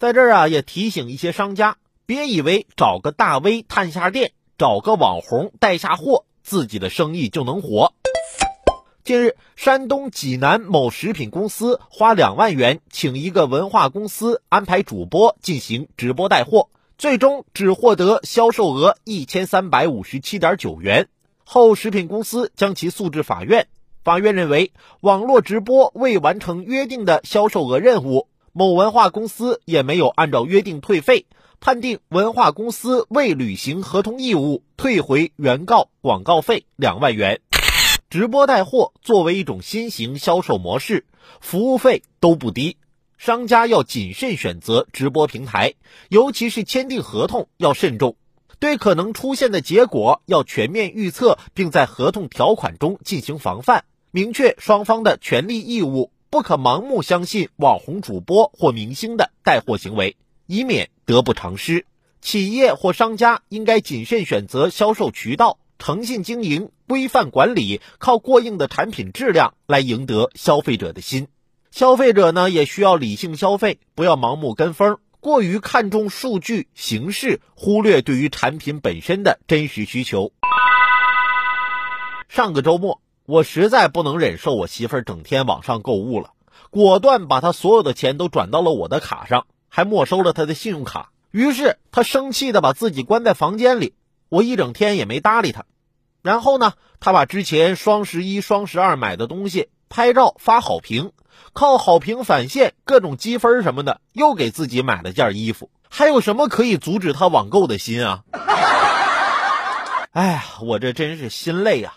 在这儿啊，也提醒一些商家，别以为找个大 V 探下店，找个网红带下货，自己的生意就能火。近日，山东济南某食品公司花两万元请一个文化公司安排主播进行直播带货，最终只获得销售额一千三百五十七点九元。后食品公司将其诉至法院，法院认为网络直播未完成约定的销售额任务，某文化公司也没有按照约定退费，判定文化公司未履行合同义务，退回原告广告费两万元。直播带货作为一种新型销售模式，服务费都不低，商家要谨慎选择直播平台，尤其是签订合同要慎重，对可能出现的结果要全面预测，并在合同条款中进行防范，明确双方的权利义务，不可盲目相信网红主播或明星的带货行为，以免得不偿失。企业或商家应该谨慎选择销售渠道。诚信经营、规范管理，靠过硬的产品质量来赢得消费者的心。消费者呢，也需要理性消费，不要盲目跟风，过于看重数据形式，忽略对于产品本身的真实需求。上个周末，我实在不能忍受我媳妇儿整天网上购物了，果断把她所有的钱都转到了我的卡上，还没收了她的信用卡。于是她生气的把自己关在房间里。我一整天也没搭理他，然后呢，他把之前双十一、双十二买的东西拍照发好评，靠好评返现各种积分什么的，又给自己买了件衣服。还有什么可以阻止他网购的心啊？哎呀，我这真是心累啊！